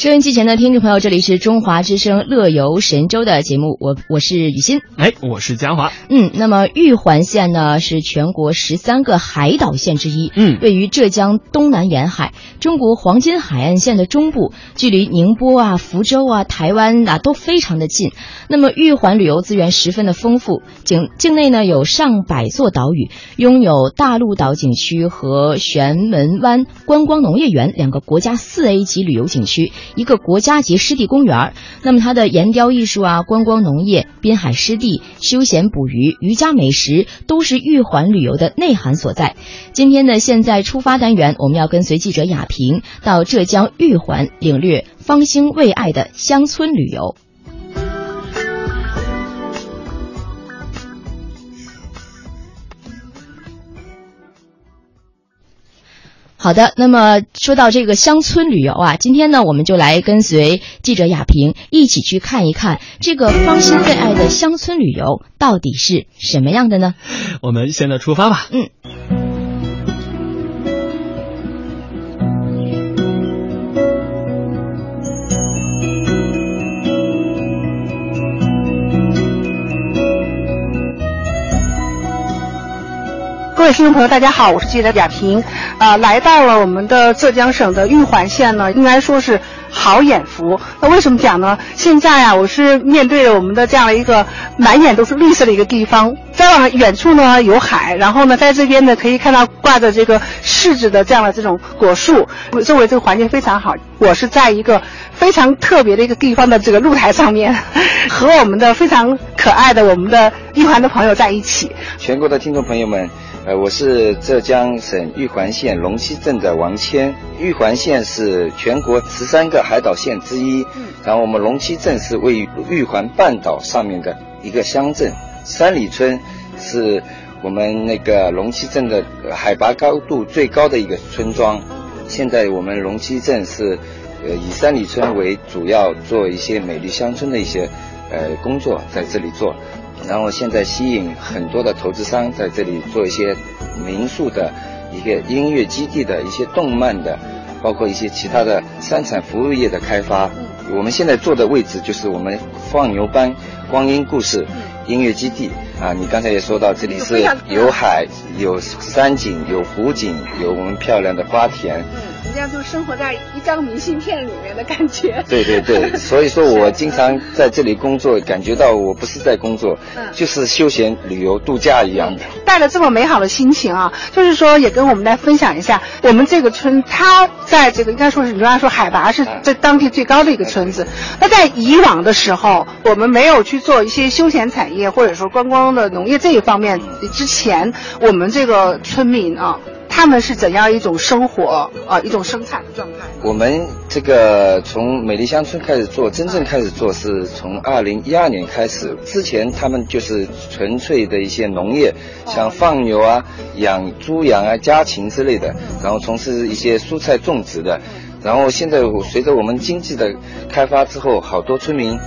收音机前的听众朋友，这里是中华之声《乐游神州》的节目，我我是雨欣，哎，我是嘉华。嗯，那么玉环县呢是全国十三个海岛县之一，嗯，位于浙江东南沿海，中国黄金海岸线的中部，距离宁波啊、福州啊、台湾啊都非常的近。那么玉环旅游资源十分的丰富，境境内呢有上百座岛屿，拥有大陆岛景区和玄门湾观光农业园两个国家四 A 级旅游景区。一个国家级湿地公园那么它的岩雕艺术啊、观光农业、滨海湿地、休闲捕鱼、渔家美食，都是玉环旅游的内涵所在。今天呢现在出发单元，我们要跟随记者雅萍到浙江玉环领略方兴未艾的乡村旅游。好的，那么说到这个乡村旅游啊，今天呢，我们就来跟随记者亚平一起去看一看这个芳心最爱的乡村旅游到底是什么样的呢？我们现在出发吧。嗯。各位听众朋友，大家好，我是记者贾平，啊，来到了我们的浙江省的玉环县呢，应该说是好眼福。那为什么讲呢？现在呀，我是面对着我们的这样的一个满眼都是绿色的一个地方，再往远处呢有海，然后呢，在这边呢可以看到挂着这个柿子的这样的这种果树，周围这个环境非常好。我是在一个非常特别的一个地方的这个露台上面，和我们的非常可爱的我们的玉环的朋友在一起。全国的听众朋友们。呃，我是浙江省玉环县龙溪镇的王谦。玉环县是全国十三个海岛县之一，然后我们龙溪镇是位于玉环半岛上面的一个乡镇。三里村是我们那个龙溪镇的海拔高度最高的一个村庄。现在我们龙溪镇是呃以三里村为主要做一些美丽乡村的一些呃工作，在这里做。然后现在吸引很多的投资商在这里做一些民宿的一个音乐基地的一些动漫的，包括一些其他的三产服务业的开发。我们现在坐的位置就是我们放牛班光阴故事音乐基地啊。你刚才也说到这里是有海、有山景、有湖景、有我们漂亮的花田。人家就生活在一张明信片里面的感觉。对对对，所以说我经常在这里工作，感觉到我不是在工作，就是休闲旅游度假一样的。带着这么美好的心情啊，就是说也跟我们来分享一下，我们这个村它在这个应该说是，你刚说海拔是在当地最高的一个村子。那在以往的时候，我们没有去做一些休闲产业或者说观光的农业这一方面之前，我们这个村民啊。他们是怎样一种生活啊，一种生产的状态？我们这个从美丽乡村开始做，真正开始做是从二零一二年开始。之前他们就是纯粹的一些农业，像放牛啊、养猪羊啊、家禽之类的，然后从事一些蔬菜种植的。然后现在随着我们经济的开发之后，好多村民。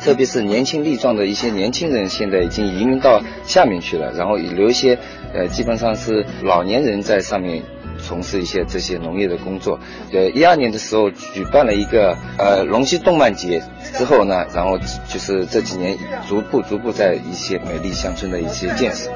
特别是年轻力壮的一些年轻人，现在已经移民到下面去了，然后留一些，呃，基本上是老年人在上面从事一些这些农业的工作。呃，一二年的时候举办了一个呃龙溪动漫节之后呢，然后就是这几年逐步逐步在一些美丽乡村的一些建设。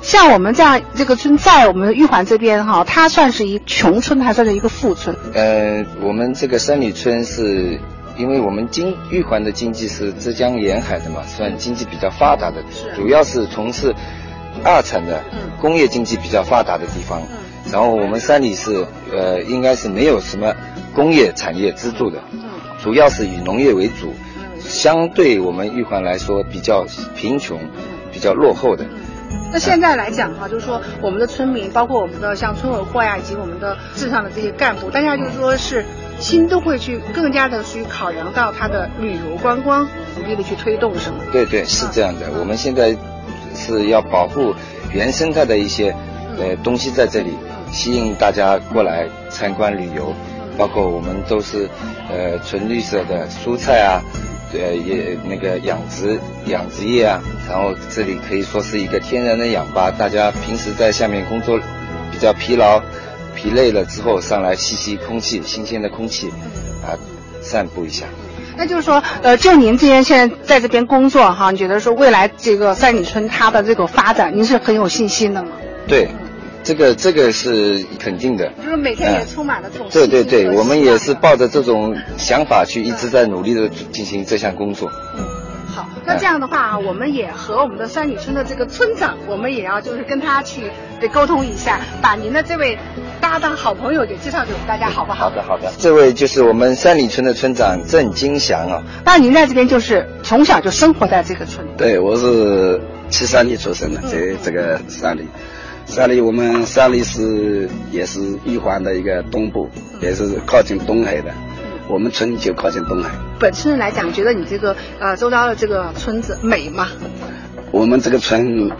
像我们这样这个村在我们玉环这边哈，它算是一穷村还算是一个富村？呃，我们这个山里村是。因为我们经玉环的经济是浙江沿海的嘛，算经济比较发达的，主要是从事二产的工业经济比较发达的地方。然后我们山里是呃，应该是没有什么工业产业支柱的，主要是以农业为主，相对我们玉环来说比较贫穷、比较落后的。那现在来讲哈，就是说我们的村民，包括我们的像村委会啊，以及我们的镇上的这些干部，大家就是说是。心都会去更加的去考量到它的旅游观光，努力的去推动，是吗？对对，是这样的。我们现在是要保护原生态的一些呃东西在这里，吸引大家过来参观旅游。包括我们都是呃纯绿色的蔬菜啊，呃也那个养殖养殖业啊，然后这里可以说是一个天然的氧吧。大家平时在下面工作比较疲劳。疲累了之后上来吸吸空气，新鲜的空气，啊，散步一下。那就是说，呃，就您之前现在在这边工作哈，你觉得说未来这个三里村它的这个发展，您是很有信心的吗？对，这个这个是肯定的。就是每天也充满了这种、对对对，我们也是抱着这种想法去一直在努力的进行这项工作。嗯。好，那这样的话啊，我们也和我们的三里村的这个村长，我们也要就是跟他去得沟通一下，把您的这位搭档好朋友给介绍给我们大家，好不好？好的好的，这位就是我们三里村的村长郑金祥啊。那您在这边就是从小就生活在这个村？对，我是七三年出生的，在这个三里。三里我们三里是也是玉环的一个东部，也是靠近东海的。我们村就靠近东海。本村人来讲，觉得你这个呃周遭的这个村子美吗？我们这个村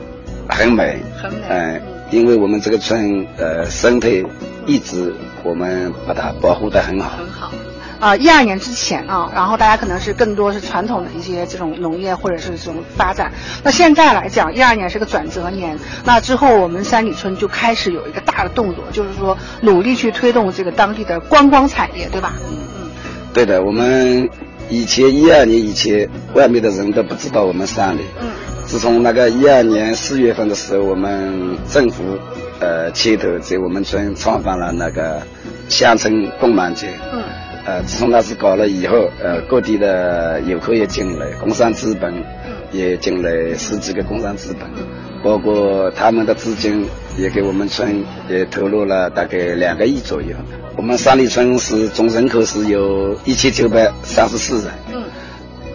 很美，很美。嗯，因为我们这个村呃生态一直我们把它保护的很好。很好。啊，一二年之前啊，然后大家可能是更多是传统的一些这种农业或者是这种发展。那现在来讲，一二年是个转折年，那之后我们三里村就开始有一个大的动作，就是说努力去推动这个当地的观光产业，对吧？嗯嗯。对的，我们以前一二年以前，外面的人都不知道我们三里。嗯。自从那个一二年四月份的时候，我们政府呃牵头在我们村创办了那个乡村动漫节。嗯。呃，自从那次搞了以后，呃，各地的游客也进来，工商资本也进来十几个工商资本，包括他们的资金也给我们村也投入了大概两个亿左右。我们三里村是总人口是有一千九百三十四人，嗯，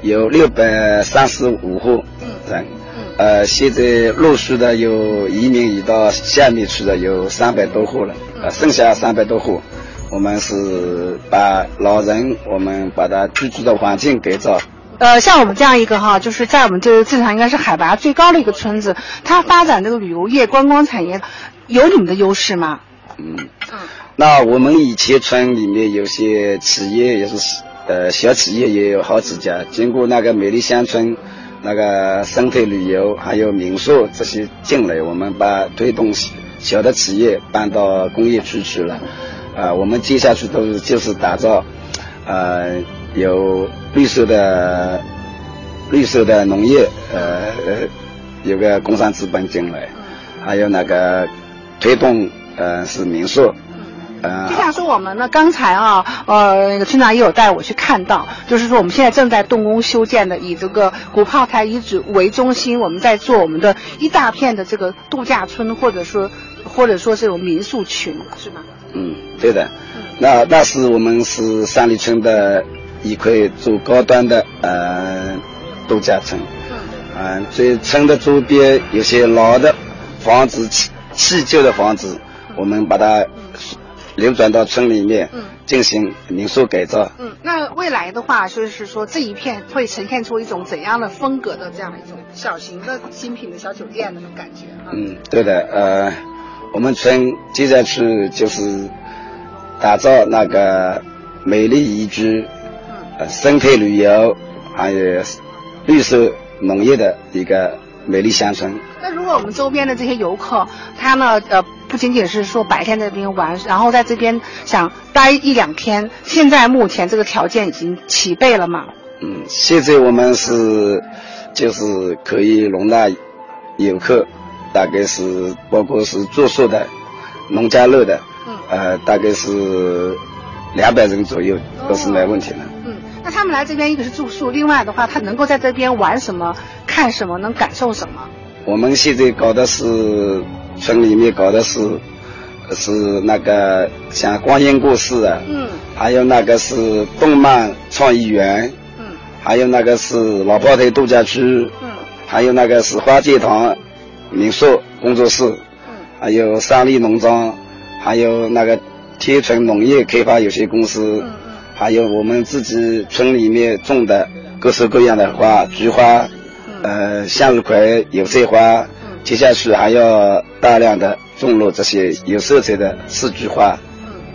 有六百三十五户人，嗯，呃，现在陆续的有移民移到下面去的有三百多户了，呃，剩下三百多户。我们是把老人，我们把他居住的环境改造。呃，像我们这样一个哈，就是在我们这个镇上应该是海拔最高的一个村子，它发展这个旅游业、观光产业，有你们的优势吗？嗯嗯。那我们以前村里面有些企业也是，呃，小企业也有好几家。经过那个美丽乡村，那个生态旅游还有民宿这些进来，我们把推动小的企业搬到工业区去了。啊，我们接下去都是就是打造，呃，有绿色的绿色的农业，呃，有个工商资本进来，还有那个推动，呃，是民宿，呃，就像说我们呢，刚才啊，呃，那个村长也有带我去看到，就是说我们现在正在动工修建的，以这个古炮台遗址为中心，我们在做我们的一大片的这个度假村，或者说或者说这种民宿群，是吗？嗯，对的，那那是我们是三里村的一块做高端的呃度假村，嗯，在村的周边有些老的房子、弃弃旧的房子，我们把它流转到村里面，嗯进行民宿改造。嗯，那未来的话，就是说这一片会呈现出一种怎样的风格的这样一种小型的新品的小酒店那种感觉嗯，对的，呃。我们村接下去就是打造那个美丽宜居、呃生态旅游，还有绿色农业的一个美丽乡村。那如果我们周边的这些游客，他呢呃不仅仅是说白天在这边玩，然后在这边想待一两天，现在目前这个条件已经齐备了嘛？嗯，现在我们是就是可以容纳游客。大概是包括是住宿的、农家乐的，嗯，呃，大概是两百人左右都是没问题的。嗯，那他们来这边一个是住宿，另外的话，他能够在这边玩什么、看什么、能感受什么？我们现在搞的是村里面搞的是是那个像光阴故事啊，嗯，还有那个是动漫创意园，嗯，还有那个是老炮台度假区，嗯，还有那个是花街堂。民宿工作室，嗯，还有三利农庄，还有那个天成农业开发有限公司，嗯嗯，还有我们自己村里面种的各式各样的花，菊花，呃，向日葵、油菜花，嗯，接下去还要大量的种入这些有色彩的四菊花。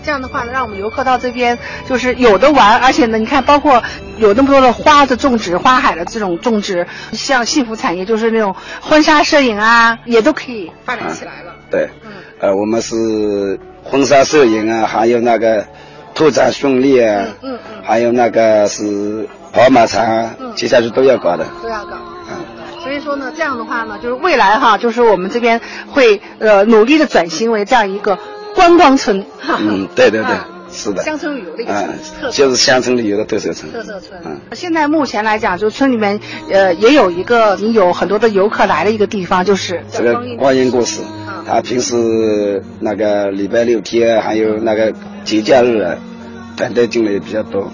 这样的话呢，让我们游客到这边就是有的玩，而且呢，你看，包括有那么多的花的种植、花海的这种种植，像幸福产业，就是那种婚纱摄影啊，也都可以发展起来了。对，嗯，呃，我们是婚纱摄影啊，还有那个拓展训练，嗯嗯，还有那个是跑马场，接下去都要搞的，都要搞。嗯，所以说呢，这样的话呢，就是未来哈，就是我们这边会呃努力的转型为这样一个观光村。嗯，对对对。是的，乡村旅游的一个特色，就是乡村旅游的特色村。特色村。嗯，现在目前来讲，就村里面呃也有一个你有很多的游客来的一个地方，就是这个光阴故事。他平时那个礼拜六天还有那个节假日，团队进来也比较多。